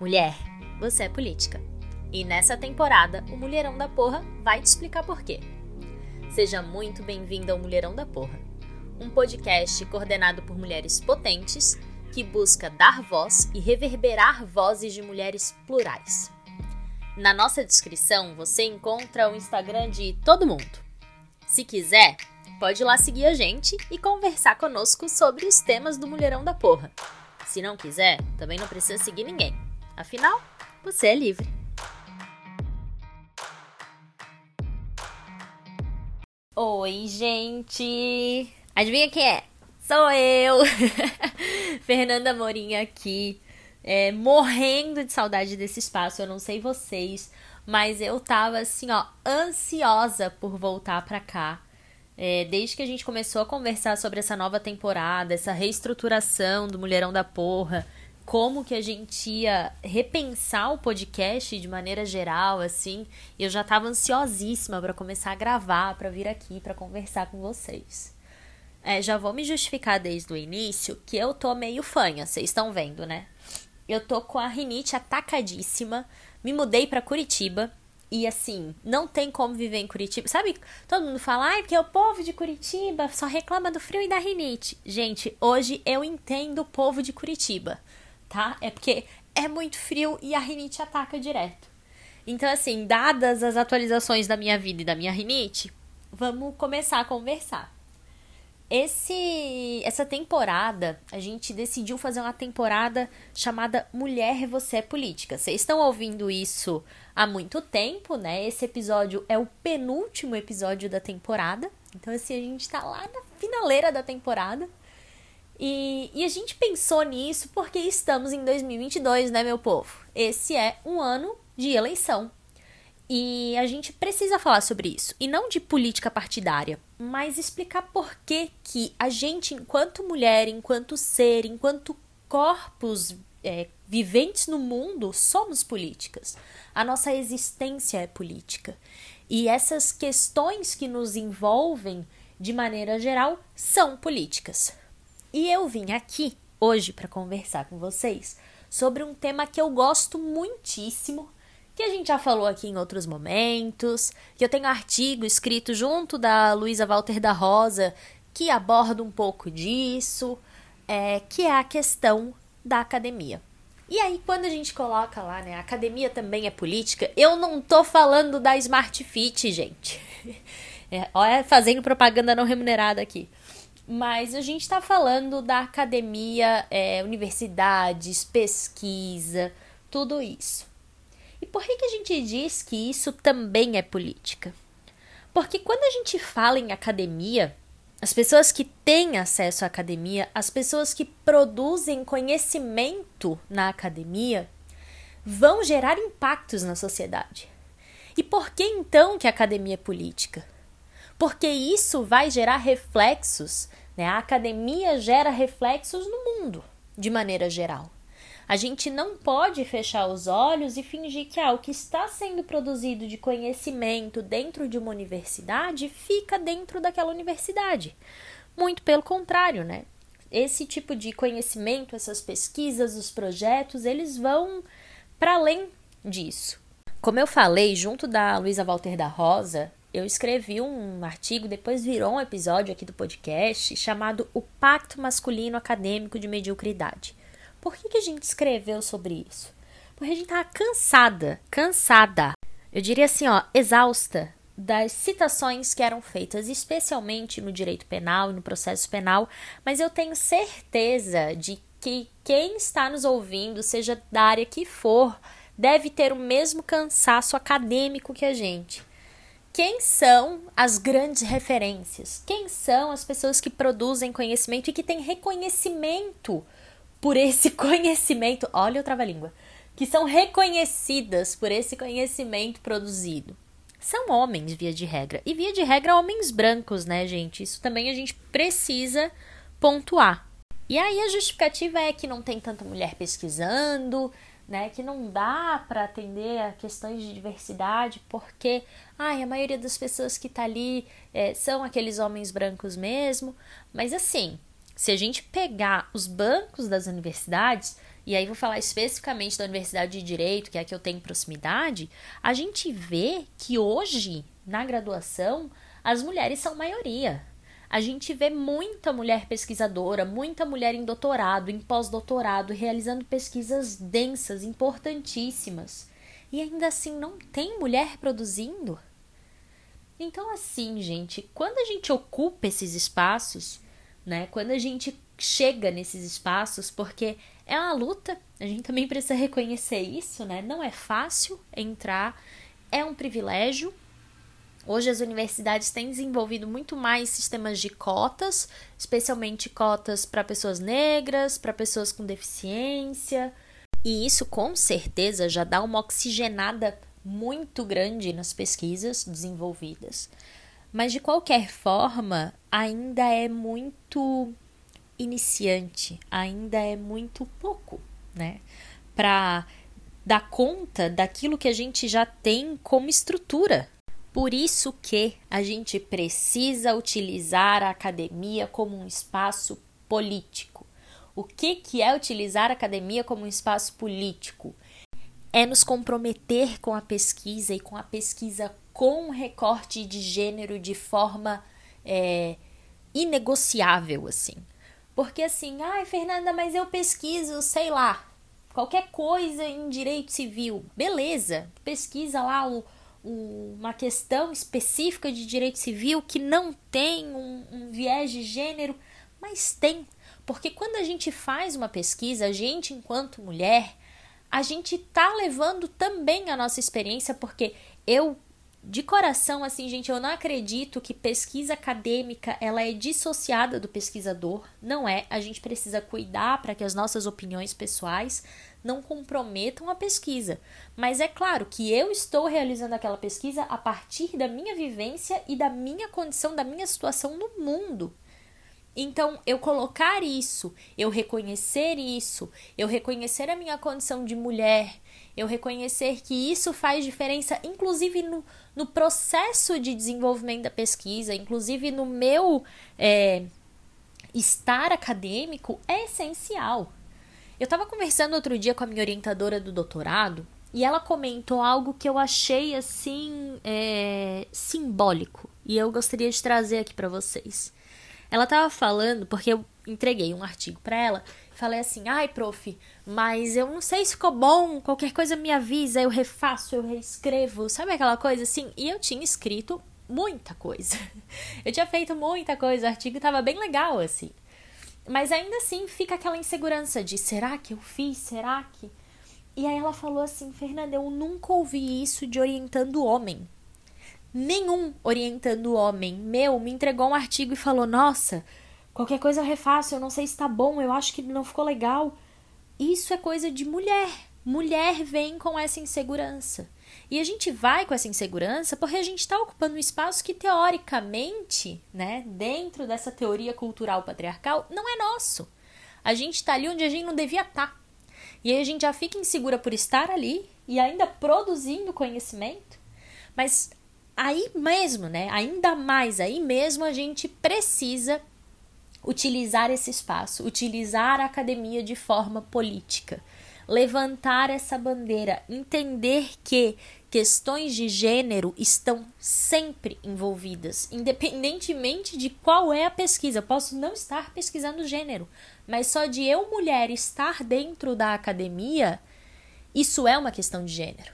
Mulher, você é política. E nessa temporada, o Mulherão da Porra vai te explicar por quê. Seja muito bem-vindo ao Mulherão da Porra, um podcast coordenado por mulheres potentes que busca dar voz e reverberar vozes de mulheres plurais. Na nossa descrição você encontra o Instagram de todo mundo. Se quiser, pode ir lá seguir a gente e conversar conosco sobre os temas do Mulherão da Porra. Se não quiser, também não precisa seguir ninguém. Afinal, você é livre. Oi, gente! Adivinha quem é? Sou eu! Fernanda Morinha aqui, é, morrendo de saudade desse espaço. Eu não sei vocês, mas eu tava assim, ó, ansiosa por voltar pra cá. É, desde que a gente começou a conversar sobre essa nova temporada, essa reestruturação do Mulherão da Porra, como que a gente ia repensar o podcast de maneira geral, assim. Eu já estava ansiosíssima para começar a gravar, para vir aqui, para conversar com vocês. É, já vou me justificar desde o início que eu tô meio fanha, vocês estão vendo, né? Eu tô com a rinite atacadíssima, me mudei para Curitiba e assim, não tem como viver em Curitiba. Sabe, todo mundo fala, ai, porque o povo de Curitiba só reclama do frio e da rinite. Gente, hoje eu entendo o povo de Curitiba tá? É porque é muito frio e a rinite ataca direto. Então, assim, dadas as atualizações da minha vida e da minha rinite, vamos começar a conversar. Esse, essa temporada, a gente decidiu fazer uma temporada chamada Mulher Você é Política. Vocês estão ouvindo isso há muito tempo, né? Esse episódio é o penúltimo episódio da temporada. Então, assim, a gente tá lá na finaleira da temporada. E, e a gente pensou nisso porque estamos em 2022, né, meu povo? Esse é um ano de eleição. E a gente precisa falar sobre isso. E não de política partidária, mas explicar por que, que a gente, enquanto mulher, enquanto ser, enquanto corpos é, viventes no mundo, somos políticas. A nossa existência é política. E essas questões que nos envolvem, de maneira geral, são políticas. E eu vim aqui hoje para conversar com vocês sobre um tema que eu gosto muitíssimo, que a gente já falou aqui em outros momentos, que eu tenho artigo escrito junto da Luísa Walter da Rosa que aborda um pouco disso, é, que é a questão da academia. E aí, quando a gente coloca lá, né, academia também é política, eu não tô falando da Smart Fit, gente. É, olha, fazendo propaganda não remunerada aqui. Mas a gente está falando da academia, é, universidades, pesquisa, tudo isso. E por que, que a gente diz que isso também é política? Porque quando a gente fala em academia, as pessoas que têm acesso à academia, as pessoas que produzem conhecimento na academia, vão gerar impactos na sociedade. E por que então que a academia é política? Porque isso vai gerar reflexos né? A academia gera reflexos no mundo, de maneira geral. A gente não pode fechar os olhos e fingir que ah, o que está sendo produzido de conhecimento dentro de uma universidade fica dentro daquela universidade. Muito pelo contrário, né? Esse tipo de conhecimento, essas pesquisas, os projetos, eles vão para além disso. Como eu falei, junto da Luísa Walter da Rosa, eu escrevi um artigo, depois virou um episódio aqui do podcast, chamado O Pacto Masculino Acadêmico de Mediocridade. Por que, que a gente escreveu sobre isso? Porque a gente tava cansada, cansada, eu diria assim, ó, exausta das citações que eram feitas, especialmente no direito penal e no processo penal, mas eu tenho certeza de que quem está nos ouvindo, seja da área que for, deve ter o mesmo cansaço acadêmico que a gente quem são as grandes referências? Quem são as pessoas que produzem conhecimento e que têm reconhecimento por esse conhecimento? Olha o trava-língua. Que são reconhecidas por esse conhecimento produzido. São homens, via de regra. E via de regra, homens brancos, né, gente? Isso também a gente precisa pontuar. E aí a justificativa é que não tem tanta mulher pesquisando, né, que não dá para atender a questões de diversidade, porque ai, a maioria das pessoas que tá ali é, são aqueles homens brancos mesmo. Mas assim, se a gente pegar os bancos das universidades, e aí vou falar especificamente da Universidade de Direito, que é a que eu tenho proximidade, a gente vê que hoje, na graduação, as mulheres são maioria. A gente vê muita mulher pesquisadora, muita mulher em doutorado, em pós-doutorado, realizando pesquisas densas, importantíssimas. E ainda assim não tem mulher produzindo. Então, assim, gente, quando a gente ocupa esses espaços, né? Quando a gente chega nesses espaços, porque é uma luta, a gente também precisa reconhecer isso, né? Não é fácil entrar, é um privilégio, Hoje as universidades têm desenvolvido muito mais sistemas de cotas, especialmente cotas para pessoas negras, para pessoas com deficiência. E isso com certeza já dá uma oxigenada muito grande nas pesquisas desenvolvidas. Mas de qualquer forma, ainda é muito iniciante, ainda é muito pouco, né? Para dar conta daquilo que a gente já tem como estrutura por isso que a gente precisa utilizar a academia como um espaço político. O que, que é utilizar a academia como um espaço político? É nos comprometer com a pesquisa e com a pesquisa com recorte de gênero de forma é, inegociável, assim. Porque assim, ai, Fernanda, mas eu pesquiso, sei lá, qualquer coisa em direito civil. Beleza, pesquisa lá o uma questão específica de direito civil que não tem um, um viés de gênero, mas tem. Porque quando a gente faz uma pesquisa, a gente, enquanto mulher, a gente tá levando também a nossa experiência, porque eu de coração, assim, gente, eu não acredito que pesquisa acadêmica ela é dissociada do pesquisador. Não é. A gente precisa cuidar para que as nossas opiniões pessoais não comprometam a pesquisa. Mas é claro que eu estou realizando aquela pesquisa a partir da minha vivência e da minha condição, da minha situação no mundo. Então, eu colocar isso, eu reconhecer isso, eu reconhecer a minha condição de mulher, eu reconhecer que isso faz diferença, inclusive no, no processo de desenvolvimento da pesquisa, inclusive no meu é, estar acadêmico, é essencial. Eu estava conversando outro dia com a minha orientadora do doutorado e ela comentou algo que eu achei assim é, simbólico e eu gostaria de trazer aqui para vocês. Ela estava falando porque eu entreguei um artigo para ela falei assim: ai, prof, mas eu não sei se ficou bom, qualquer coisa me avisa, eu refaço, eu reescrevo, sabe aquela coisa assim? E eu tinha escrito muita coisa. Eu tinha feito muita coisa, o artigo estava bem legal assim. Mas ainda assim fica aquela insegurança de será que eu fiz? Será que. E aí ela falou assim: Fernanda, eu nunca ouvi isso de orientando homem. Nenhum orientando homem meu me entregou um artigo e falou: Nossa, qualquer coisa eu refaço, eu não sei se tá bom, eu acho que não ficou legal. Isso é coisa de mulher. Mulher vem com essa insegurança. E a gente vai com essa insegurança porque a gente está ocupando um espaço que, teoricamente, né, dentro dessa teoria cultural patriarcal, não é nosso. A gente está ali onde a gente não devia estar. Tá. E aí a gente já fica insegura por estar ali e ainda produzindo conhecimento. Mas aí mesmo, né, ainda mais aí mesmo, a gente precisa utilizar esse espaço, utilizar a academia de forma política levantar essa bandeira, entender que questões de gênero estão sempre envolvidas, independentemente de qual é a pesquisa. Posso não estar pesquisando gênero, mas só de eu, mulher, estar dentro da academia, isso é uma questão de gênero.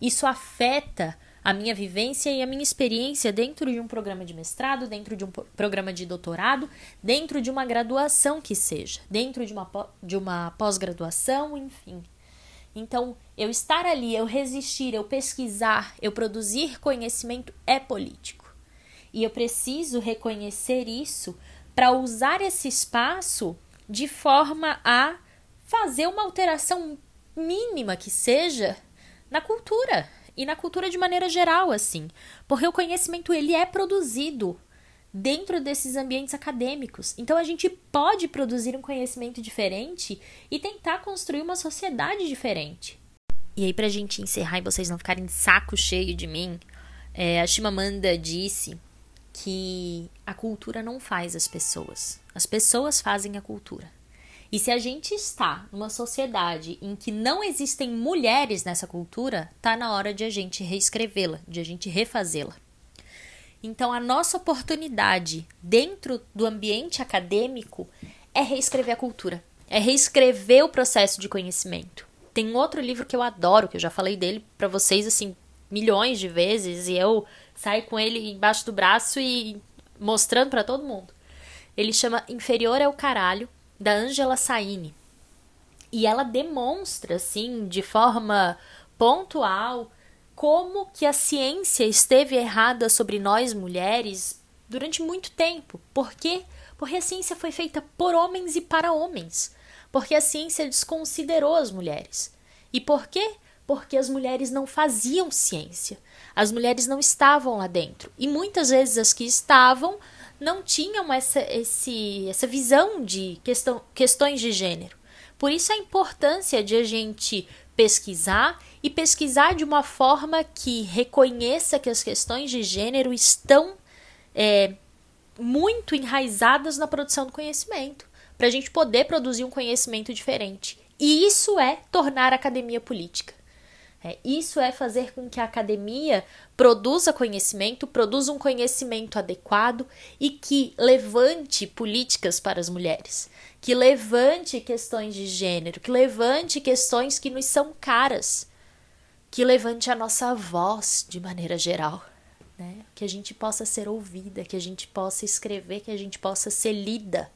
Isso afeta a minha vivência e a minha experiência dentro de um programa de mestrado, dentro de um programa de doutorado, dentro de uma graduação que seja, dentro de uma, de uma pós-graduação, enfim. Então, eu estar ali, eu resistir, eu pesquisar, eu produzir conhecimento é político. E eu preciso reconhecer isso para usar esse espaço de forma a fazer uma alteração mínima que seja na cultura, e na cultura de maneira geral, assim, porque o conhecimento ele é produzido dentro desses ambientes acadêmicos. Então a gente pode produzir um conhecimento diferente e tentar construir uma sociedade diferente. E aí, pra gente encerrar e vocês não ficarem de saco cheio de mim, é, a Chimamanda disse que a cultura não faz as pessoas, as pessoas fazem a cultura. E se a gente está numa sociedade em que não existem mulheres nessa cultura, tá na hora de a gente reescrevê-la, de a gente refazê-la. Então, a nossa oportunidade dentro do ambiente acadêmico é reescrever a cultura, é reescrever o processo de conhecimento. Tem outro livro que eu adoro, que eu já falei dele para vocês assim milhões de vezes e eu saio com ele embaixo do braço e mostrando para todo mundo. Ele chama Inferior é o Caralho, da Angela Saini. E ela demonstra assim, de forma pontual, como que a ciência esteve errada sobre nós mulheres durante muito tempo. Por quê? Porque a ciência foi feita por homens e para homens. Porque a ciência desconsiderou as mulheres. E por quê? Porque as mulheres não faziam ciência. As mulheres não estavam lá dentro. E muitas vezes as que estavam não tinham essa, esse, essa visão de questão, questões de gênero. Por isso a importância de a gente pesquisar e pesquisar de uma forma que reconheça que as questões de gênero estão é, muito enraizadas na produção do conhecimento, para a gente poder produzir um conhecimento diferente. E isso é tornar a academia política. É, isso é fazer com que a academia produza conhecimento, produza um conhecimento adequado e que levante políticas para as mulheres que levante questões de gênero, que levante questões que nos são caras, que levante a nossa voz de maneira geral, né? Que a gente possa ser ouvida, que a gente possa escrever, que a gente possa ser lida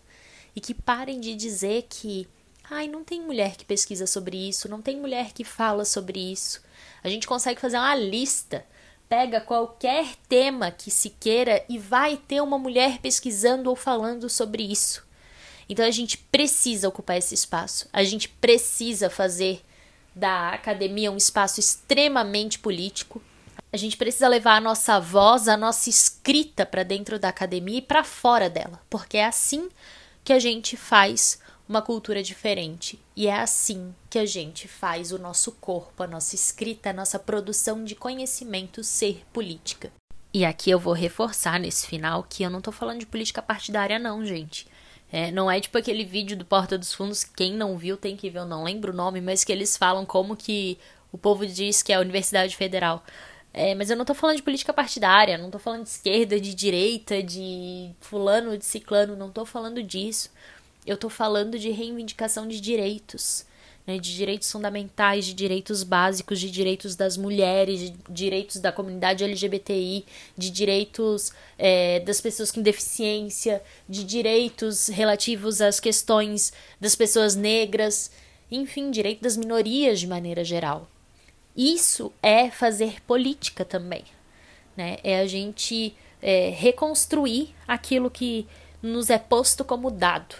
e que parem de dizer que ai, não tem mulher que pesquisa sobre isso, não tem mulher que fala sobre isso. A gente consegue fazer uma lista pega qualquer tema que se queira e vai ter uma mulher pesquisando ou falando sobre isso. Então a gente precisa ocupar esse espaço. A gente precisa fazer da academia um espaço extremamente político. A gente precisa levar a nossa voz, a nossa escrita para dentro da academia e para fora dela, porque é assim que a gente faz uma cultura diferente e é assim que a gente faz o nosso corpo, a nossa escrita, a nossa produção de conhecimento ser política. E aqui eu vou reforçar nesse final que eu não tô falando de política partidária não, gente. É, não é tipo aquele vídeo do Porta dos Fundos, quem não viu tem que ver, eu não lembro o nome, mas que eles falam como que o povo diz que é a Universidade Federal. É, mas eu não tô falando de política partidária, não tô falando de esquerda, de direita, de fulano, de ciclano, não tô falando disso. Eu tô falando de reivindicação de direitos né, de direitos fundamentais, de direitos básicos, de direitos das mulheres, de direitos da comunidade LGBTI, de direitos é, das pessoas com deficiência, de direitos relativos às questões das pessoas negras, enfim, direito das minorias de maneira geral. Isso é fazer política também, né? É a gente é, reconstruir aquilo que nos é posto como dado.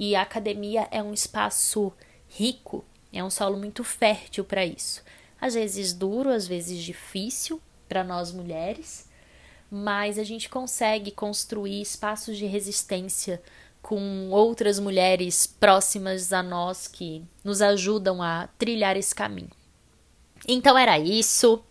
E a academia é um espaço rico, é um solo muito fértil para isso. Às vezes duro, às vezes difícil para nós mulheres, mas a gente consegue construir espaços de resistência com outras mulheres próximas a nós que nos ajudam a trilhar esse caminho. Então era isso.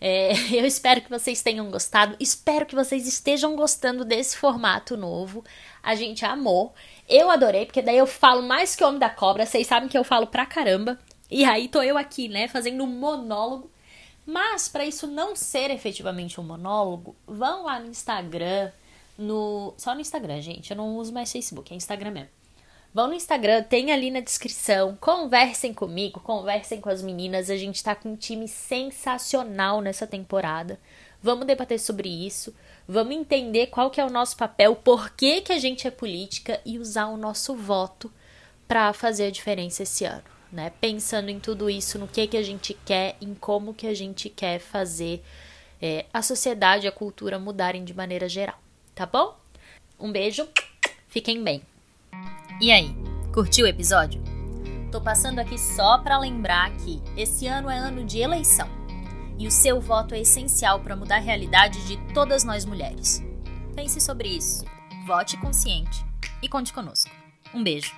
É, eu espero que vocês tenham gostado. Espero que vocês estejam gostando desse formato novo. A gente amou. Eu adorei, porque daí eu falo mais que o Homem da Cobra. Vocês sabem que eu falo pra caramba. E aí tô eu aqui, né, fazendo um monólogo. Mas para isso não ser efetivamente um monólogo, vão lá no Instagram, no só no Instagram, gente. Eu não uso mais Facebook, é Instagram mesmo. Vão no Instagram, tem ali na descrição. Conversem comigo, conversem com as meninas. A gente tá com um time sensacional nessa temporada. Vamos debater sobre isso. Vamos entender qual que é o nosso papel, por que, que a gente é política e usar o nosso voto para fazer a diferença esse ano, né? Pensando em tudo isso, no que que a gente quer, em como que a gente quer fazer é, a sociedade e a cultura mudarem de maneira geral, tá bom? Um beijo, fiquem bem. E aí, curtiu o episódio? Tô passando aqui só para lembrar que esse ano é ano de eleição e o seu voto é essencial para mudar a realidade de todas nós mulheres. Pense sobre isso, vote consciente e conte conosco. Um beijo.